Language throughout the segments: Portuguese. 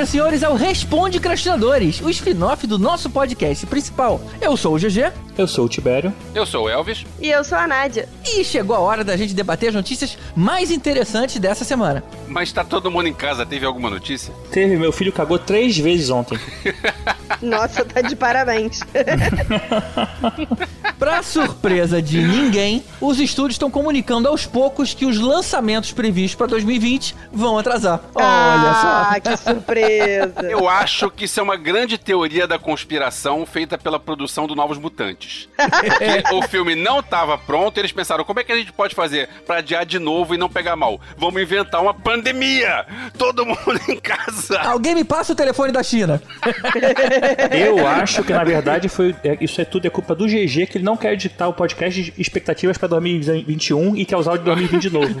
Senhoras e senhores, ao Responde Crastinadores, o spin-off do nosso podcast principal. Eu sou o GG. Eu sou o Tibério. Eu sou o Elvis. E eu sou a Nádia. E chegou a hora da gente debater as notícias mais interessantes dessa semana. Mas tá todo mundo em casa, teve alguma notícia? Teve, meu filho cagou três vezes ontem. Nossa, tá de parabéns. Pra surpresa de ninguém, os estúdios estão comunicando aos poucos que os lançamentos previstos para 2020 vão atrasar. Olha só. Ah, que surpresa. Eu acho que isso é uma grande teoria da conspiração feita pela produção do Novos Mutantes. O filme não tava pronto, eles pensaram, como é que a gente pode fazer pra adiar de novo e não pegar mal? Vamos inventar uma pandemia! Todo mundo em casa! Alguém me passa o telefone da China. Eu acho que, na verdade, foi é, isso é tudo é culpa do GG, que ele não quer editar o podcast de expectativas pra 2021 e quer usar o de 2020 de novo.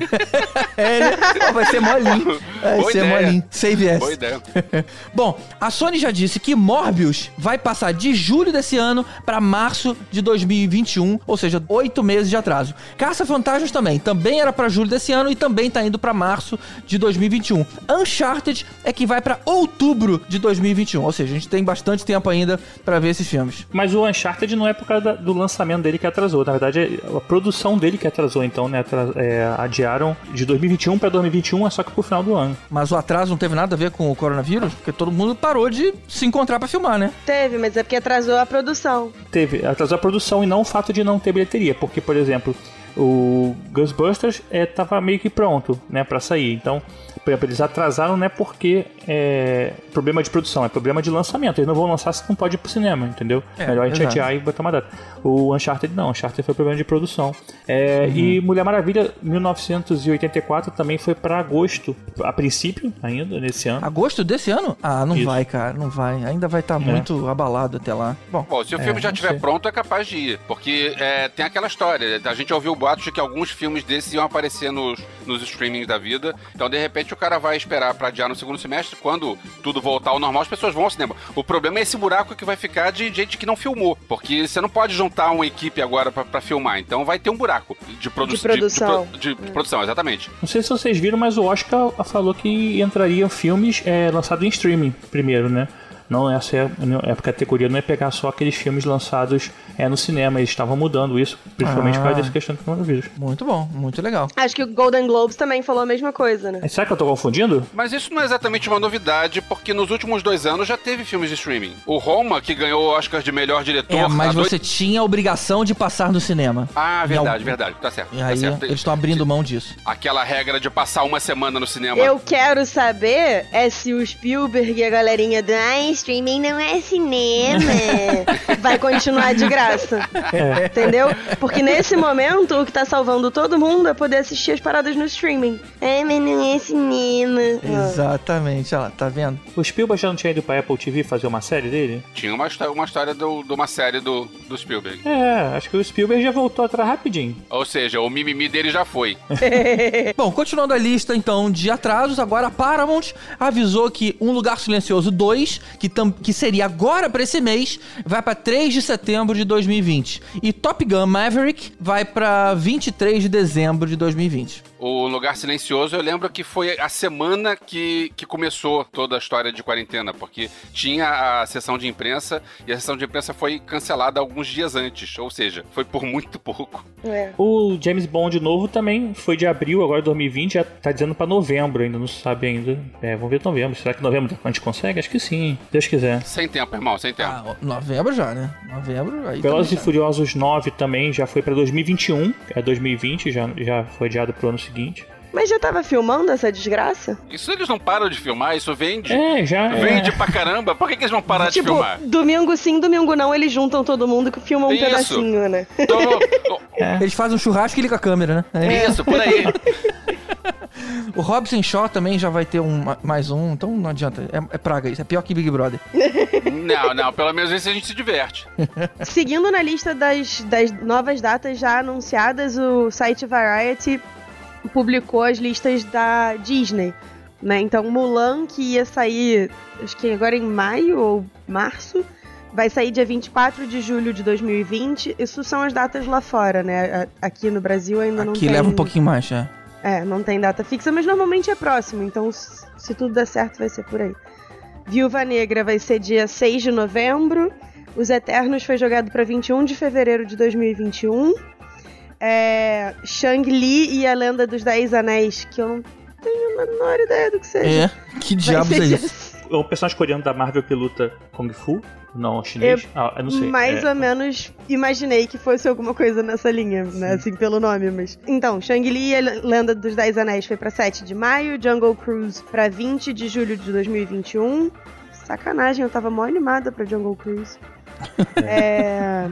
É, né? Ó, vai ser molinho. Vai Boa ser ideia. molinho. Save S. Boa ideia. Bom, a Sony já disse que Morbius vai passar de julho desse ano pra março de 2021, ou seja, oito meses de atraso. Caça Fantasmas também, também era pra julho desse ano e também tá indo pra março de 2021. Uncharted é que vai pra outubro de 2021, ou seja, a gente tem bastante tempo ainda pra ver esses filmes. Mas o Uncharted não é por causa do lançamento dele que atrasou. Na verdade, é a produção dele que atrasou. Então, né, atra- é, adiaram de 2021 pra 2021, é só que pro final do ano. Mas o atraso não teve nada a ver com o coronavírus, porque todo mundo parou de se encontrar pra filmar, né? Teve, mas é porque atrasou a produção. Teve, atrasou a produção e não o fato de não ter bilheteria. Porque, por exemplo, o Ghostbusters é, tava meio que pronto, né, pra sair. Então, por exemplo, eles atrasaram não é porque é problema de produção, é problema de lançamento. Eles não vão lançar se não pode ir pro cinema, entendeu? É, Melhor a gente exato. adiar e botar uma data. O Uncharted não, Uncharted foi problema de produção. É, E Mulher Maravilha 1984 também foi pra agosto, a princípio, ainda, nesse ano. Agosto desse ano? Ah, não Isso. vai, cara, não vai. Ainda vai estar muito abalado até lá. Bom, Bom, se o É, filme já estiver pronto, é capaz de ir. Porque é, tem aquela história. A gente ouviu boatos de que alguns filmes desses iam aparecer nos, nos streamings da vida. Então, de repente, o cara vai esperar pra adiar no segundo semestre. Quando tudo voltar ao normal, as pessoas vão ao cinema. O problema é esse buraco que vai ficar de gente que não filmou. Porque você não pode juntar uma equipe agora pra, pra filmar. Então, vai ter um buraco de, produ De produção. De, de- de produção, exatamente. Não sei se vocês viram, mas o Oscar falou que entrariam filmes é, lançados em streaming primeiro, né? Não, essa é, é a categoria não é pegar só aqueles filmes lançados é, no cinema. Eles estavam mudando isso, principalmente por causa Ah. dessa questão do coronavírus. muito bom, muito legal. Acho que o Golden Globes também falou a mesma coisa, né? Será que eu tô confundindo? Mas isso não é exatamente uma novidade, porque nos últimos dois anos já teve filmes de streaming. O Roma, que ganhou o Oscar de melhor diretor. É, mas há dois- você tinha a obrigação de passar no cinema. Ah, verdade, verdade. Tá certo. E tá aí certo. eles estão abrindo mão disso. Aquela regra de passar uma semana no cinema. Eu quero saber é se o Spielberg e a galerinha do ah, streaming não é cinema vai continuar de graça. É. Entendeu? Porque nesse momento o que tá salvando todo mundo é poder assistir as paradas no streaming. É, mas não é cinema. Ah. Exatamente, olha lá, tá vendo? O Spielberg já não tinha ido pra Apple TV fazer uma série dele? Tinha uma, uma história do- de uma série do, do Spielberg. É, acho que o Spielberg já voltou atrás rapidinho. Ou seja, o mimimi dele já foi. Bom, continuando a lista então de atrasos, agora a Paramount avisou que Um Lugar Silencioso 2, que, tam- que seria agora pra esse mês, vai pra 3 de setembro de 2020. E Top Gun Maverick vai pra 23 de dezembro de 2020. O Lugar Silencioso, eu lembro que foi a semana que, que começou toda a história de quarentena, porque tinha a sessão de imprensa e a sessão de imprensa foi cancelada alguns dias antes, ou seja, foi por muito pouco. É. O James Bond novo também foi de abril, agora 2020, já tá dizendo pra novembro, ainda não se sabe ainda. É, vamos ver novembro. Será que novembro a gente consegue? Acho que sim, Deus quiser. Sem tempo, irmão, sem tempo. Ah, novembro já, né? Novembro aí. Velozes e. Furiosos 9 também já foi pra 2021, é 2020, já, já foi adiado pro ano seguinte. Mas já tava filmando essa desgraça? Isso eles não param de filmar, isso vende. É, já. Vende É. pra caramba. Por que, que eles vão parar de tipo, filmar? domingo sim, domingo não, eles juntam todo mundo que filma um Isso. pedacinho, né? Tô- tô- Eles fazem um churrasco e ligam a câmera, né? Aí- Isso, por aí. O Robson Shaw também já vai ter um, mais um, então não adianta. É, é praga isso, é pior que Big Brother. Não, não, pelo menos esse a gente se diverte. Seguindo na lista das, das novas datas já anunciadas, o site Variety publicou as listas da Disney. Né? Então, Mulan, que ia sair, acho que agora em maio ou março, vai sair dia 24 de julho de 2020. Isso são as datas lá fora, né? Aqui no Brasil ainda não Aqui tem. leva um pouquinho mais, é. É, não tem data fixa, mas normalmente é próximo, então se tudo der certo vai ser por aí. Viúva Negra vai ser dia 6 de novembro. Os Eternos foi jogado para 21 de fevereiro de 2021. É, Shang-Li e a Lenda dos Dez Anéis, que eu não tenho a menor ideia do que seja. É, que diabos é isso? O personagem coreano da Marvel que luta Kung Fu, não chinês. Eu, ah, eu não sei. Mais é. ou menos imaginei que fosse alguma coisa nessa linha, né? Sim. né? Assim, pelo nome, mas. Então, Shang-Li e a Lenda dos Dez Anéis foi pra 7 de maio, Jungle Cruise pra 20 de julho de 2021. Sacanagem, eu tava mó animada pra Jungle Cruise. é.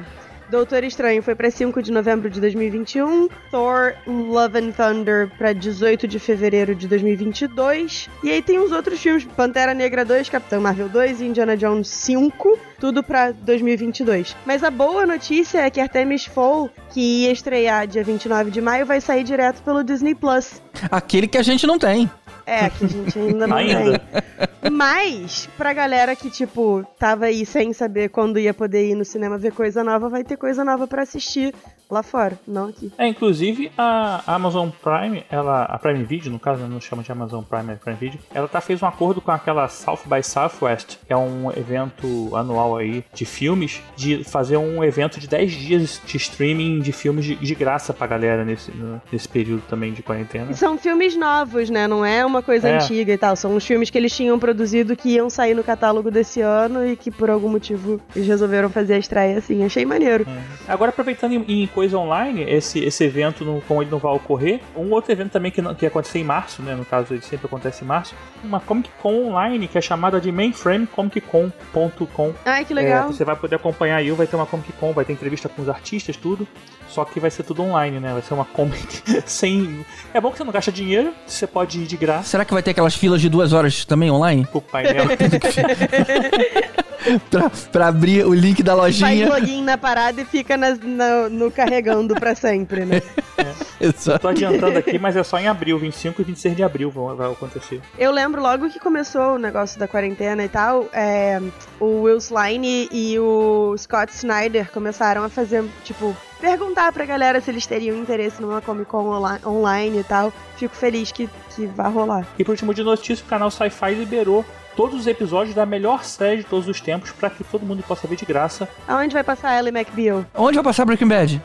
Doutor Estranho foi para 5 de novembro de 2021. Thor Love and Thunder para 18 de fevereiro de 2022. E aí tem os outros filmes: Pantera Negra 2, Capitão Marvel 2 e Indiana Jones 5. Tudo para 2022. Mas a boa notícia é que Artemis Fowl, que ia estrear dia 29 de maio, vai sair direto pelo Disney Plus. Aquele que a gente não tem. É, que a gente ainda não ainda. tem. Mas, pra galera que, tipo, tava aí sem saber quando ia poder ir no cinema ver coisa nova, vai ter coisa nova para assistir lá fora, não aqui. É, inclusive a Amazon Prime, ela, a Prime Video, no caso, não chama de Amazon Prime, é Prime Video, ela tá fez um acordo com aquela South by Southwest, que é um evento anual aí de filmes, de fazer um evento de 10 dias de streaming de filmes de, de graça pra galera nesse, nesse período também de quarentena. São filmes novos, né? Não é uma coisa é. antiga e tal. São os filmes que eles tinham produzido que iam sair no catálogo desse ano e que por algum motivo eles resolveram fazer a estreia assim. Achei maneiro. É. Agora, aproveitando em, em coisa online, esse, esse evento, no, como ele não vai ocorrer, um outro evento também que, não, que ia acontecer em março, né? No caso, ele sempre acontece em março, uma Comic Con online que é chamada de mainframecomiccon.com. Ai, que legal. É, você vai poder acompanhar aí, vai ter uma Comic Con, vai ter entrevista com os artistas, tudo. Só que vai ser tudo online, né? Vai ser uma Comic sem. É bom que você não gasta dinheiro, você pode ir de graça. Será que vai ter aquelas filas de duas horas também online? O painel. pra, pra, abrir o link da lojinha. Faz login na parada e fica nas, no, no carregando pra sempre, né? É. Eu tô adiantando aqui, mas é só em abril, 25 e 26 de abril vão, vai acontecer. Eu lembro logo que começou o negócio da quarentena e tal, é, o Will Slime e o Scott Snyder começaram a fazer, tipo, perguntar pra galera se eles teriam interesse numa Comic Con online e tal. Fico feliz que, que vai rolar. E por último de notícia, o canal Sci-Fi liberou todos os episódios da melhor série de todos os tempos para que todo mundo possa ver de graça. Aonde vai passar Ellie McBeal? Onde vai passar Breaking Bad?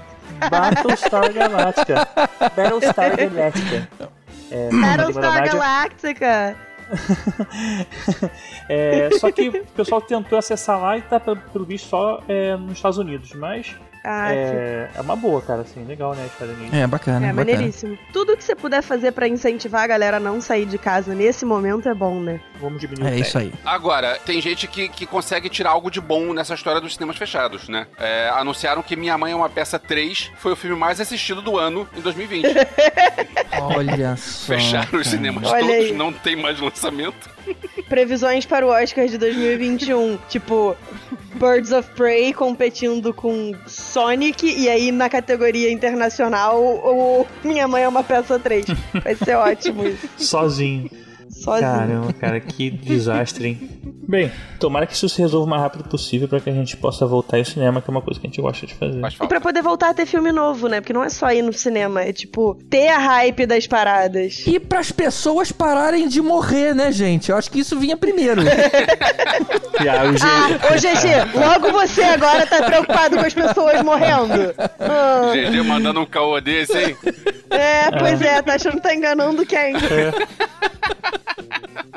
Battlestar Galactica. Battlestar Galactica. É, Battlestar Galactica. é, só que o pessoal tentou acessar lá e tá pelo visto só é, nos Estados Unidos, mas ah, é, é uma boa, cara, assim, legal, né, É, bacana. É, bacana. maneiríssimo. Tudo que você puder fazer para incentivar a galera a não sair de casa nesse momento é bom, né? Vamos diminuir É isso aí. Agora, tem gente que, que consegue tirar algo de bom nessa história dos cinemas fechados, né? É, anunciaram que Minha Mãe é uma Peça 3 foi o filme mais assistido do ano em 2020. Olha só. Fecharam os cinemas Olha todos, aí. não tem mais lançamento. Previsões para o Oscar de 2021. tipo, Birds of Prey competindo com Sonic e aí na categoria internacional o Minha Mãe é uma peça 3. Vai ser ótimo isso. Sozinho. Sozinho. Caramba, cara, que desastre, hein? Bem, tomara que isso se resolva o mais rápido possível para que a gente possa voltar ao cinema, que é uma coisa que a gente gosta de fazer. E pra poder voltar a ter filme novo, né? Porque não é só ir no cinema, é tipo, ter a hype das paradas. E pras pessoas pararem de morrer, né, gente? Eu acho que isso vinha primeiro. ah, ah, ô GG, logo você agora tá preocupado com as pessoas morrendo. Ah. GG mandando um caô desse, hein? É, pois é, tá achando que tá enganando quem? É.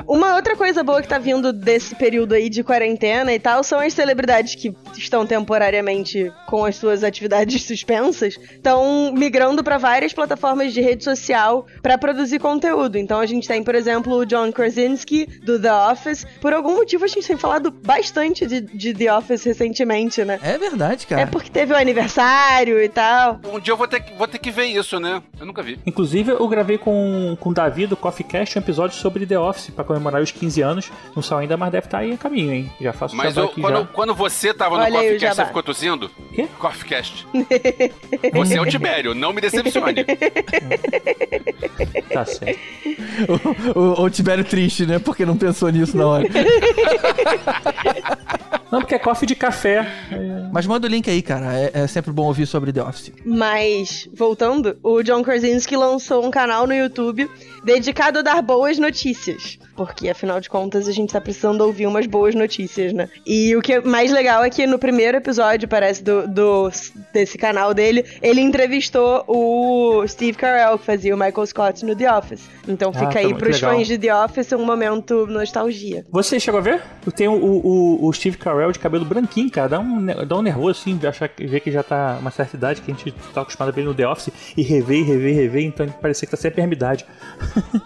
Uma outra coisa boa que tá vindo desse período aí de quarentena e tal são as celebridades que estão temporariamente com as suas atividades suspensas, estão migrando para várias plataformas de rede social para produzir conteúdo. Então a gente tem, por exemplo, o John Krasinski do The Office. Por algum motivo a gente tem falado bastante de, de The Office recentemente, né? É verdade, cara. É porque teve o aniversário e tal. Um dia eu vou ter, vou ter que ver isso, né? Eu nunca vi. Inclusive, eu gravei com, com o Davi do Coffee Cast um episódio sobre The Office para comemorar os 15 anos. Não saiu ainda, mas deve estar tá aí em caminho, hein? Já faço Mas eu, quando, já. quando você tava no Coffee Cast, você ficou tossindo? Quê? Coffee Cast. você é o Tibério, não me decepcione. tá certo. O, o, o Tibério triste, né? Porque não pensou nisso na hora. Não, porque é coffee de café. Mas manda o link aí, cara. É, é sempre bom ouvir sobre The Office. Mas, voltando, o John Krasinski lançou um canal no YouTube dedicado a dar boas notícias. Porque, afinal de contas, a gente tá precisando ouvir umas boas notícias, né? E o que é mais legal é que no primeiro episódio, parece, do, do desse canal dele, ele entrevistou o Steve Carell, que fazia o Michael Scott no The Office. Então Ah, fica tá aí pros legal. fãs de The Office um momento nostalgia. Você chegou a ver? Tem o, o, o Steve Carell de cabelo branquinho, cara. Dá um, dá um nervoso, assim, de achar, ver que já tá uma certa idade, que a gente tá acostumado a ver no The Office, e rever, rever, rever, então parecia que tá sempre a idade.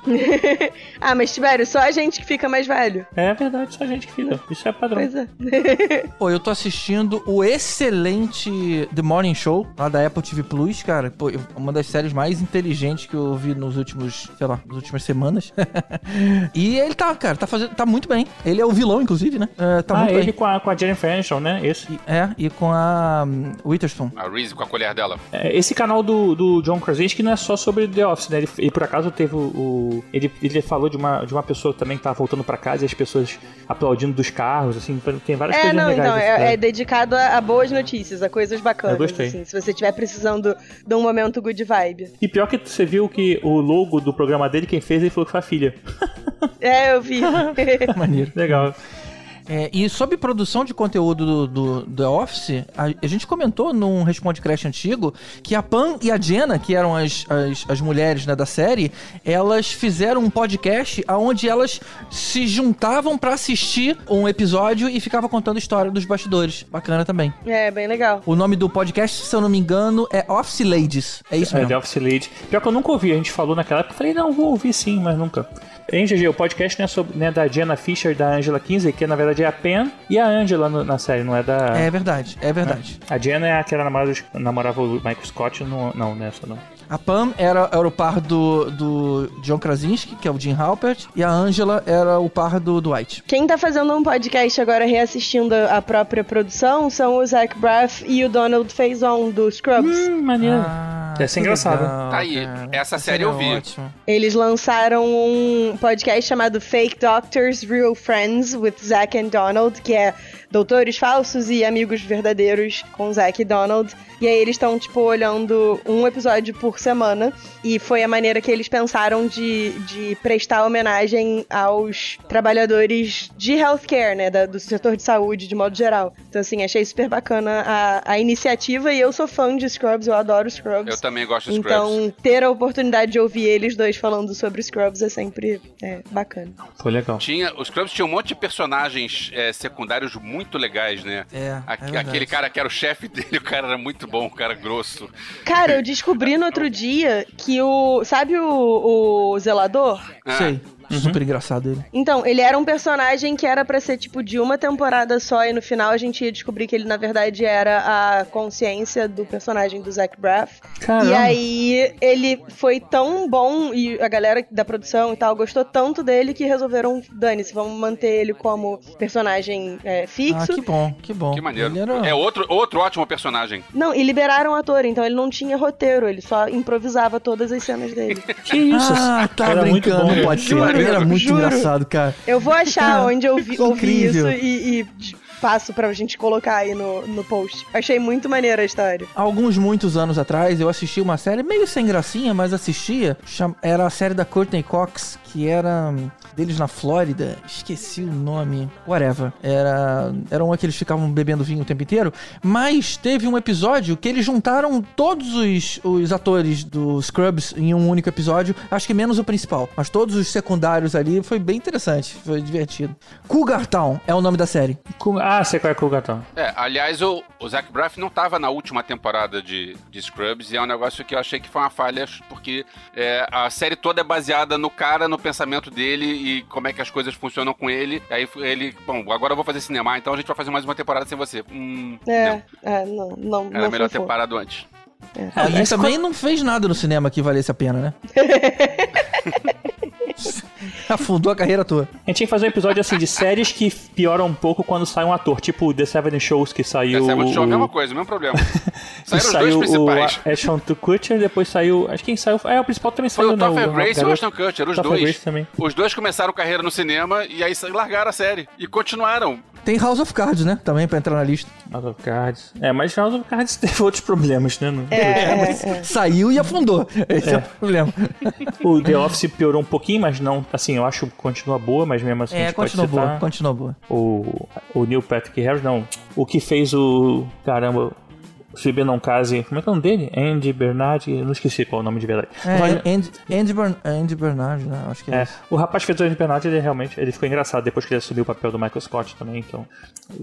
ah, mas Tibério, só a gente que fica mais velho. É verdade, só a gente que fica. Isso é padrão. Pois é. Pô, eu tô assistindo o excelente The Morning Show, lá da Apple TV Plus, cara. Pô, uma das séries mais inteligentes que eu vi nos últimos, sei lá, nas últimas semanas. e ele tá, cara, tá fazendo, tá muito bem. Ele é o vilão, inclusive, né? É, tá ah, muito ele bem. com a, com a Jennifer Aniston, né? Esse, E- É, e com a um, Witherspoon. A Reese com a colher dela. é, esse canal do, do John Krasinski não é só sobre The Office, né? Ele, ele, por acaso teve o... o- ele, ele falou de uma, de uma pessoa também que tava voltando pra casa e as pessoas aplaudindo dos carros, assim. Tem várias É, coisas não, legais. então, nesse é, é dedicado a, a boas notícias, a coisas bacanas. Eu gostei. assim, se você estiver precisando de um momento good vibe. E pior que você viu que o logo do programa dele, quem fez, ele falou que foi a filha. É, eu vi. Maneiro. Legal. É, e sobre produção de conteúdo do, The Office, a, a gente comentou num Responde Crash antigo que a Pam e a Jenna, que eram as, as, as mulheres né, da série, elas fizeram um podcast onde elas se juntavam pra assistir um episódio e ficavam contando a história dos bastidores. Bacana também. é, bem legal. O nome do podcast, se eu não me engano, é Office Ladies. É isso É, mesmo. The Office Lady. Pior que eu nunca ouvi, a gente falou naquela época, eu falei, não, vou ouvir sim, mas nunca. Hein, GG, o podcast não é sobre, né, da Jenna Fisher e da Angela Kinsey, que na verdade é a Pen e a Angela no- na série, não é da... É verdade, é verdade. A Jenna é aquela namorada, namorava o Michael Scott, não, não nessa não. A Pam era, era o par do, do John Krasinski, que é o Jim Halpert, e a Angela era o par do Dwight. Quem tá fazendo um podcast agora reassistindo a própria produção são o Zach Braff e o Donald Faison do Scrubs. Hum, maneiro. Ah, Deve ser engraçado. legal, Tá aí, cara. essa série eu vi. é ótima. Eles lançaram um podcast chamado Fake Doctors, Real Friends with Zack and Donald, que é doutores falsos e amigos verdadeiros com Zack e Donald. E aí eles estão, tipo, olhando um episódio por semana. E foi a maneira que eles pensaram de, de prestar homenagem aos trabalhadores de healthcare, né? da- do setor de saúde, de modo geral. Então, assim, achei super bacana a, a iniciativa. E eu sou fã de Scrubs, eu adoro Scrubs. Eu também gosto de Scrubs. Então, ter a oportunidade de ouvir eles dois falando sobre Scrubs é sempre é, bacana. Foi legal. Tinha, os Scrubs tinham um monte de personagens é, secundários muito legais, né? É, é aquele cara que era o chefe dele, o cara era muito bom, o cara grosso. Cara, eu descobri no outro dia que o. Sabe o, o zelador? Ah, Sei. Super engraçado ele. Então, ele era um personagem que era pra ser tipo de uma temporada só e no final a gente ia descobrir que ele na verdade era a consciência do personagem do Zach Braff. Caramba. E aí ele foi tão bom e a galera da produção e tal gostou tanto dele que resolveram, dane-se, vamos manter ele como personagem é, Ah, fixo. que bom, que bom. Que maneiro. Era... É outro, outro ótimo personagem. Não, e liberaram o ator, então ele não tinha roteiro, ele só improvisava todas as cenas dele. Que isso? Ah, tá Era muito brincando, bom, não pode ser. Era muito juro. engraçado, cara. Eu vou achar onde eu vi, ouvi isso e, e passo pra gente colocar aí no, no post. Achei muito maneira a história. Alguns muitos anos atrás, eu assisti uma série meio sem gracinha, mas assistia. Era a série da Courtney Cox, que era hum, deles na Flórida. Esqueci o nome. Whatever. Era, era uma que eles ficavam bebendo vinho o tempo inteiro. Mas teve um episódio que eles juntaram todos os, os atores do Scrubs em um único episódio. Acho que menos o principal. Mas todos os secundários ali. Foi bem interessante. Foi divertido. Cougar Town é o nome da série. Com- Ah, sei qual é o gatão. É, aliás, o, o Zach Braff não tava na última temporada de, de Scrubs e é um negócio que eu achei que foi uma falha, porque é, a série toda é baseada no cara, no pensamento dele e como é que as coisas funcionam com ele. Aí ele, bom, agora eu vou fazer cinema, então a gente vai fazer mais uma temporada sem você. Hum, É, não. é, não, não, Era não melhor ter parado antes. Ah, e mas também não fez nada no cinema que valesse a pena, né? Afundou a carreira toda. A gente tinha que fazer um episódio assim de séries que pioram um pouco quando sai um ator, tipo The Seven Shows que saiu. Essa é muito show, a o- mesma coisa, o mesmo problema. Saíram os dois saiu principais. o Ashton Kutcher, depois saiu. Acho que quem saiu. É, o principal também Foi saiu, o né? Topher Grace e o Ashton Kutcher, os Topher dois. Grace também. Os dois começaram carreira no cinema e aí largaram a série. E continuaram. Tem House of Cards, né? Também pra entrar na lista. House of Cards. É, mas House of Cards teve outros problemas, né? É, mas é. saiu e afundou. Esse é, o problema. O The Office piorou um pouquinho, mas não, assim, eu acho que continua boa, mas mesmo assim a É, continua boa, continua boa. o, o Neil Patrick Harris, não, o que fez o, caramba, Bem Não Case, como é que é o nome dele? Andy Bernard, eu não esqueci qual é o nome de verdade. Mas- É, Andy, Andy, Bern, Andy Bernard, né? Acho que é, É, o rapaz que fez o Andy Bernard, ele realmente ele ficou engraçado depois que ele assumiu o papel do Michael Scott também, então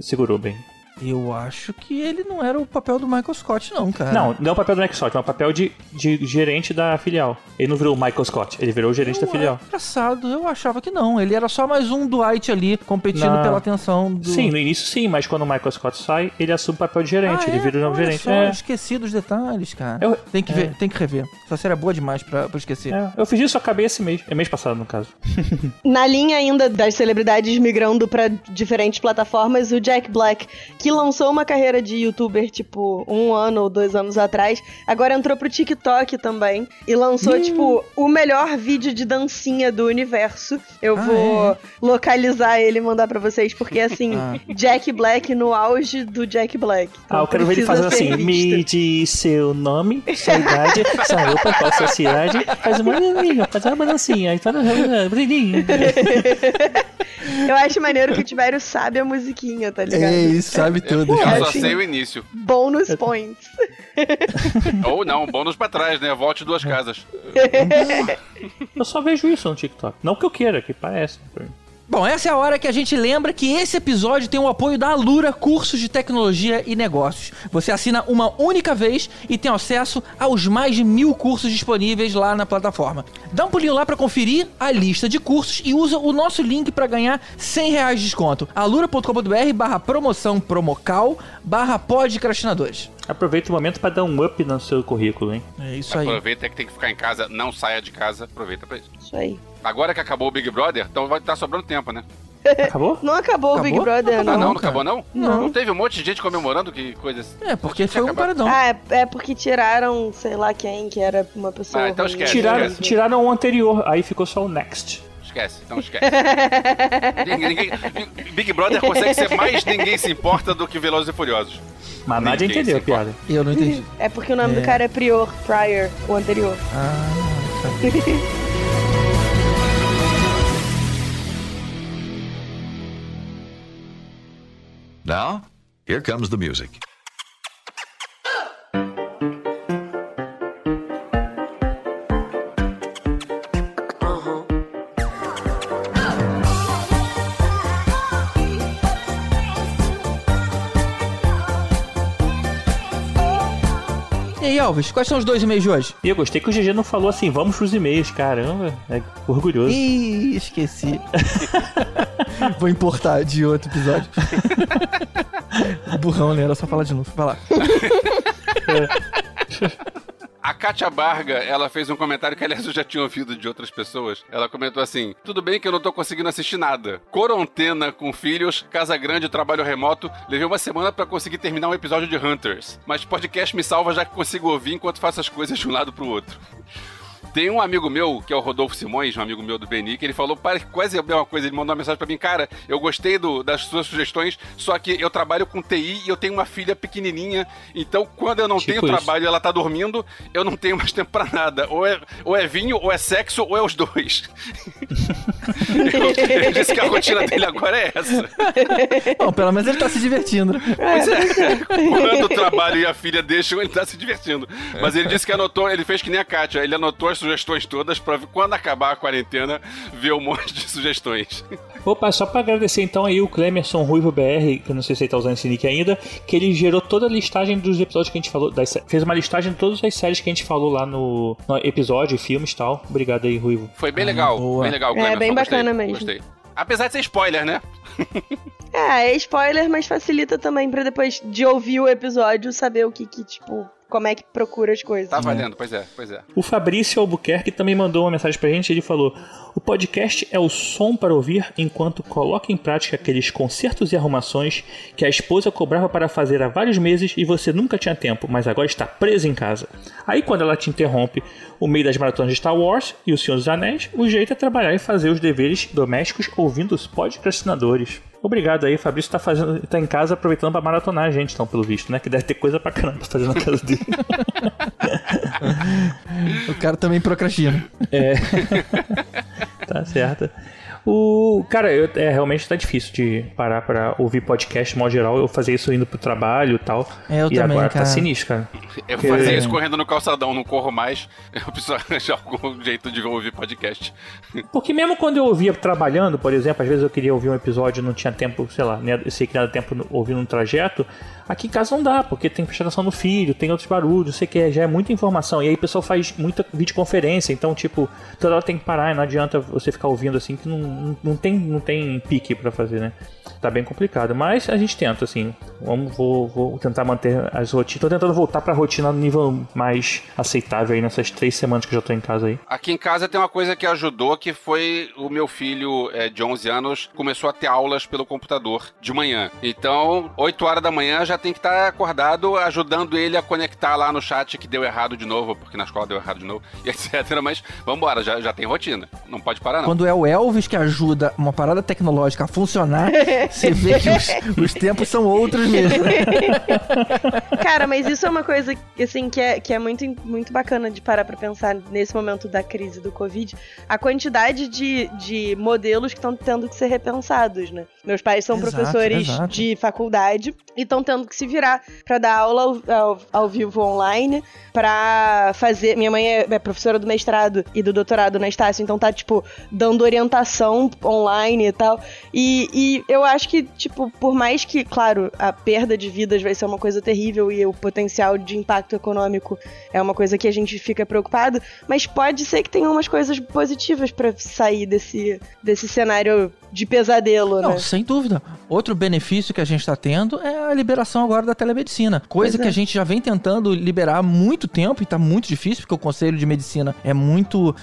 segurou bem. Eu acho que ele não era o papel do Michael Scott, não, cara. Não, não é o papel do Michael Scott, é o papel de, de gerente da filial. Ele não virou o Michael Scott, ele virou o gerente da Eu- filial. Engraçado, eu achava que não. Ele era só mais um Dwight ali, competindo Não. pela atenção do. Sim, no início sim, mas quando o Michael Scott sai, ele assume o papel de gerente, Ah, ele é? vira o novo Olha gerente. Só, É. Esqueci dos detalhes, cara. Eu- Tem que é. ver, tem que rever. Essa série é boa demais pra, pra esquecer. É, eu fiz isso, acabei esse mês. É mês passado, no caso. Na linha ainda das celebridades migrando pra diferentes plataformas, o Jack Black, que lançou uma carreira de youtuber, tipo, um ano ou dois anos atrás, agora entrou pro TikTok também e lançou, tipo, o melhor vídeo de dancinha do universo. Eu Ah, vou localizar ele e mandar pra vocês, porque, assim, Ah. Jack Black no auge do Jack Black. Então, Ah, eu quero ver ele fazendo assim: visto. me diz seu nome, sua idade, sua roupa, qual sua cidade. Faz uma dancinha, faz uma dancinha. Aí uma brilhinho. Eu acho maneiro que o Tibério sabe a musiquinha, tá ligado? É isso, sabe tudo. Eu só Sim. sei o início. Bônus points. Ou não, bônus pra trás, né? Volte duas casas. Eu só vejo isso no TikTok. Não que eu queira, que parece. Bom, essa é a hora que a gente lembra que esse episódio tem o apoio da Alura Cursos de Tecnologia e Negócios. Você assina uma única vez e tem acesso aos mais de mil cursos disponíveis lá na plataforma. Dá um pulinho lá para conferir a lista de cursos e usa o nosso link para ganhar 100 reais de desconto. alura.com.br barra promoção promocal barra podcastinadores. Aproveita o momento pra dar um up no seu currículo, hein? É isso aí. Aproveita que tem que ficar em casa, não saia de casa, aproveita pra isso. Isso aí. Agora que acabou o Big Brother, então vai estar sobrando tempo, né? Acabou? Não acabou, o Acabou? Big Brother, Ah, não. não, não, acabou não? Não. teve um monte de gente comemorando que coisas. É, porque foi um paredão. Ah, é, é porque tiraram, sei lá quem, que era uma pessoa. Ah, então esquece, Tiraram, esquece. tiraram o anterior, aí ficou só o next. Esquece, então esquece. ninguém, ninguém- Big Brother consegue ser mais ninguém se importa do que Velozes e Furiosos. Mas Ninguém entendeu a piada. Eu não entendi. É porque o nome É. do cara é Prior, Prior, o anterior. Ah. Now, here comes the music. E aí, Alves, quais são os dois e-mails de hoje? E eu gostei que o GG não falou assim, vamos pros e-mails, caramba. É orgulhoso. Ih, esqueci. Vou importar de outro episódio. Burrão, né? Era só falar de novo. Vai lá. A Kátia Barga, ela fez um comentário que, aliás, eu já tinha ouvido de outras pessoas. Ela comentou assim: Tudo bem que eu não tô conseguindo assistir nada. Quarentena com filhos, casa grande, trabalho remoto. Levei uma semana pra conseguir terminar um episódio de Hunters. Mas podcast me salva já que consigo ouvir enquanto faço as coisas de um lado pro outro. Tem um amigo meu, que é o Rodolfo Simões, um amigo meu do Beni, que ele falou pare- quase a mesma coisa. Ele mandou uma mensagem pra mim, cara, eu gostei do- das suas sugestões, só que eu trabalho com TI e eu tenho uma filha pequenininha, então quando eu não Tipo tenho isso. trabalho e ela tá dormindo, eu não tenho mais tempo pra nada. Ou é, ou é vinho, ou é sexo, ou é os dois. Eu- ele disse que a rotina dele agora é essa. Bom, pelo menos ele tá se divertindo. Pois é, quando o trabalho e a filha deixam, ele tá se divertindo. Mas ele disse que anotou, ele fez que nem a Kátia, ele anotou as sugestões todas pra quando acabar a quarentena, ver um monte de sugestões. Opa, só pra agradecer então aí o Clemerson Ruivo BR, que eu não sei se ele tá usando esse nick ainda, que ele gerou toda a listagem dos episódios que a gente falou, das fez uma listagem de todas as séries que a gente falou lá no, no episódio, filmes e tal. Obrigado aí, Ruivo. Foi bem legal, boa. bem legal. É, Clemerson, bem gostei, bacana mesmo. Gostei. Apesar de ser spoiler, né? É, é spoiler, mas facilita também pra depois de ouvir o episódio saber o que, que tipo, como é que procura as coisas. Tá valendo, pois é, pois é. O Fabrício Albuquerque também mandou uma mensagem pra gente. Ele falou: O podcast é o som para ouvir enquanto coloca em prática aqueles consertos e arrumações que a esposa cobrava para fazer há vários meses e você nunca tinha tempo, mas agora está preso em casa. Aí, quando ela te interrompe o meio das maratonas de Star Wars e O Senhor dos Anéis, o jeito é trabalhar e fazer os deveres domésticos ouvindo os podcastinadores. Obrigado aí, Fabrício tá fazendo, tá em casa aproveitando pra maratonar a gente, então, pelo visto, né? Que deve ter coisa pra caramba fazendo na casa dele. O cara também procrastina. É. tá certo. O cara, eu, é realmente tá difícil de parar pra ouvir podcast de modo geral. Eu fazia isso indo pro trabalho e tal. É, eu e também, agora cara. tá sinistro, cara. Eu fazia É. isso correndo no calçadão, não corro mais. Eu preciso arranjar algum jeito de ouvir podcast. Porque mesmo quando eu ouvia trabalhando, por exemplo, às vezes eu queria ouvir um episódio e não tinha tempo, sei lá, né, eu sei que não era tempo ouvindo no trajeto, aqui em casa não dá, porque tem prestação atenção no filho, tem outros barulhos, sei que é, já é muita informação. E aí o pessoal faz muita videoconferência, então, tipo, toda hora tem que parar, e não adianta você ficar ouvindo assim, que não, não, tem, não tem pique pra fazer, né? Tá bem complicado, mas a gente tenta, assim. Vamos, vou, vou tentar manter as rotinas. Tô tentando voltar pra rotina no nível mais aceitável aí nessas três semanas que eu já tô em casa aí. Aqui em casa tem uma coisa que ajudou, que foi o meu filho é, de 11 anos começou a ter aulas pelo computador de manhã. Então, 8 horas da manhã já tem que estar acordado, ajudando ele a conectar lá no chat que deu errado de novo, porque na escola deu errado de novo, e etc. Mas vambora, já, já tem rotina. Não pode parar, não. Quando é o Elvis que ajuda uma parada tecnológica a funcionar, você vê que os, os tempos são outros mesmo. Cara, mas isso é uma coisa assim que é, que é muito, muito bacana de parar pra pensar nesse momento da crise do Covid. A quantidade de, de modelos que estão tendo que ser repensados, né? Meus pais são Exato, professores exato. de faculdade e estão tendo que se virar pra dar aula ao, ao, ao vivo online, pra fazer. Minha mãe é, é professora do mestrado e do doutorado na Estácio, então tá, tipo, dando orientação online e tal. E, e eu acho que, tipo, por mais que, claro, a perda de vidas vai ser uma coisa terrível e o potencial de impacto econômico é uma coisa que a gente fica preocupado, mas pode ser que tenha umas coisas positivas pra sair desse, desse cenário de pesadelo, Não, né? sem dúvida. Outro benefício que a gente está tendo é a liberação agora da telemedicina. Coisa Pois é. que a gente já vem tentando liberar há muito tempo e tá muito difícil, porque o Conselho de Medicina é muito,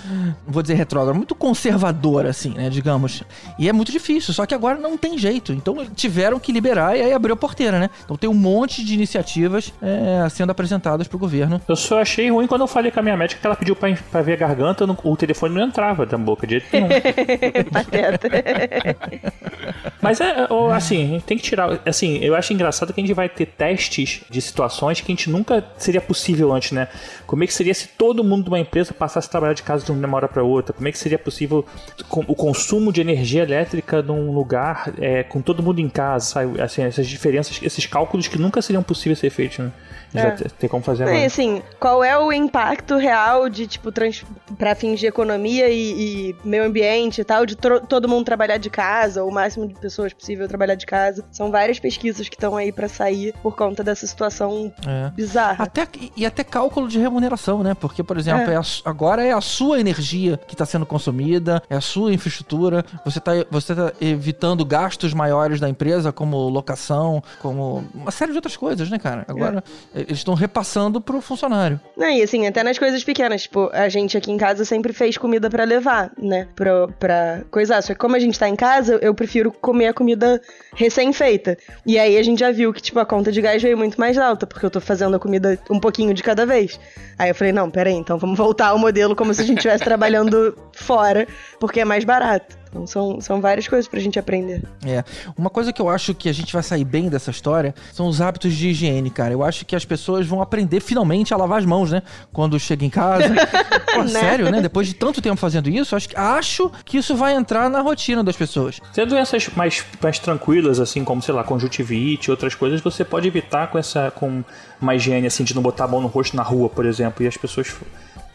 não vou dizer retrógrado, muito conservador, assim, né, digamos. E é muito difícil, só que agora não tem jeito. Então tiveram que liberar e aí abriu a porteira, né? Então tem um monte de iniciativas é, sendo apresentadas pro governo. Eu só achei ruim quando eu falei com a minha médica que ela pediu pra, pra ver a garganta, o telefone não entrava da boca de jeito nenhum. Pateta. Mas é, assim, a gente tem que tirar. Assim, eu acho engraçado que a gente vai ter testes de situações que a gente nunca seria possível antes, né? Como é que seria se todo mundo de uma empresa passasse a trabalhar de casa de uma hora para outra? Como é que seria possível o consumo de energia elétrica num lugar é, com todo mundo em casa, sabe? Assim, essas diferenças, esses cálculos que nunca seriam possíveis ser feitos, né? É. ter, como fazer É, agora. assim, qual é o impacto real de, tipo, trans... pra fins de economia e, e meio ambiente e tal, de todo mundo trabalhar de casa, ou o máximo de pessoas possível trabalhar de casa? São várias pesquisas que estão aí pra sair por conta dessa situação É. bizarra. Até, e até cálculo de remuneração, né? Porque, por exemplo, É. é a agora é a sua energia que está sendo consumida, é a sua infraestrutura, você está você tá evitando gastos maiores da empresa, como locação, como uma série de outras coisas, né, cara? Agora É. eles estão repassando pro funcionário. Não, e assim, até nas coisas pequenas, tipo, a gente aqui em casa sempre fez comida pra levar, né? Pra, pra coisar. Só que como a gente tá em casa, eu prefiro comer a comida recém-feita. E aí a gente já viu que, tipo, a conta de gás veio muito mais alta, porque eu tô fazendo a comida um pouquinho de cada vez. Aí eu falei, não, peraí, então vamos voltar ao modelo como se a gente estivesse trabalhando fora, porque é mais barato. Então são, são várias coisas pra gente aprender. É. Uma coisa que eu acho que a gente vai sair bem dessa história são os hábitos de higiene, cara. Eu acho que as pessoas vão aprender finalmente a lavar as mãos, né? Quando chega em casa. Pô, Né? sério, né? Depois de tanto tempo fazendo isso, acho que, acho que isso vai entrar na rotina das pessoas. Tem doenças mais, mais tranquilas, assim, como, sei lá, conjuntivite, outras coisas, você pode evitar com essa com uma higiene, assim, de não botar a mão no rosto na rua, por exemplo. E as pessoas.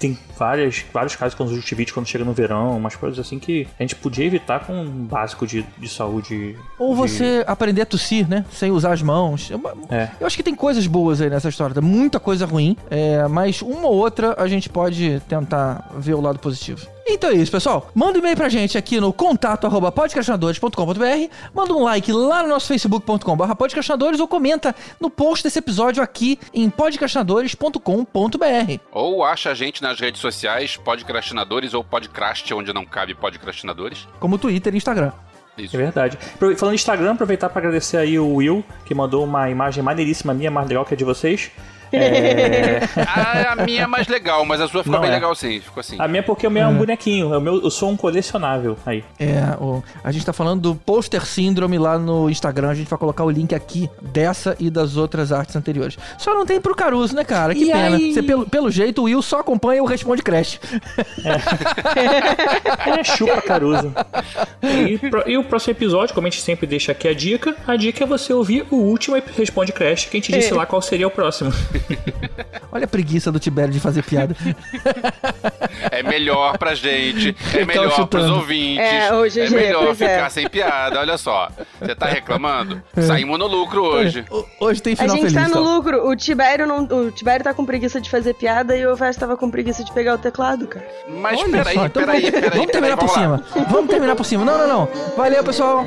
Tem várias, vários casos com conjuntivite quando chega no verão, umas coisas assim que a gente podia evitar com um básico de, de saúde. Ou de- você aprender a tossir, né? Sem usar as mãos. Eu, É. eu acho que tem coisas boas aí nessa história. Tem muita coisa ruim. é, mas uma ou outra a gente pode tentar ver o lado positivo. Então é isso, pessoal. Manda um e-mail pra gente aqui no contato arroba podcastinadores.com.br. Manda um like lá no nosso facebook.com.br podcastinadores ou comenta no post desse episódio aqui em podcastinadores.com.br. Ou acha a gente nas redes sociais, podcrastinadores ou podcast, onde não cabe podcrastinadores. Como Twitter e Instagram. Isso. É verdade. Falando em Instagram, aproveitar para agradecer aí o Will, que mandou uma imagem maneiríssima minha, mais legal que a de vocês. É, A, a minha é mais legal, mas a sua ficou Não bem é. legal sim. Ficou assim. a minha porque o meu é um bonequinho. O meu, eu sou um colecionável aí. É, o- a gente tá falando do Poster Syndrome lá no Instagram. A gente vai colocar o link aqui dessa e das outras artes anteriores. Só não tem pro Caruso, né, cara? Que E pena. aí? Você, pelo, pelo jeito, o Will só acompanha o Responde Crash. É, chupa Caruso. E, pro- e o próximo episódio, como a gente sempre deixa aqui a dica, a dica é você ouvir o último Responde Crash, que a gente disse É. lá qual seria o próximo. Olha a preguiça do Tibério de fazer piada. É melhor pra gente, é melhor pros chutando. ouvintes. É, ô, GG, melhor pois é. ficar sem piada, olha só. Você tá reclamando? Saímos no lucro hoje. O- Hoje tem A final gente feliz. tá no então. lucro. O Tibério, não, o Tibério tá com preguiça de fazer piada e o Vest tava com preguiça de pegar o teclado, cara. Mas Olha peraí, só, então peraí, vamos, peraí, vamos peraí, terminar por vamos lá. cima. Vamos terminar por cima. Não, não, não. Valeu, pessoal.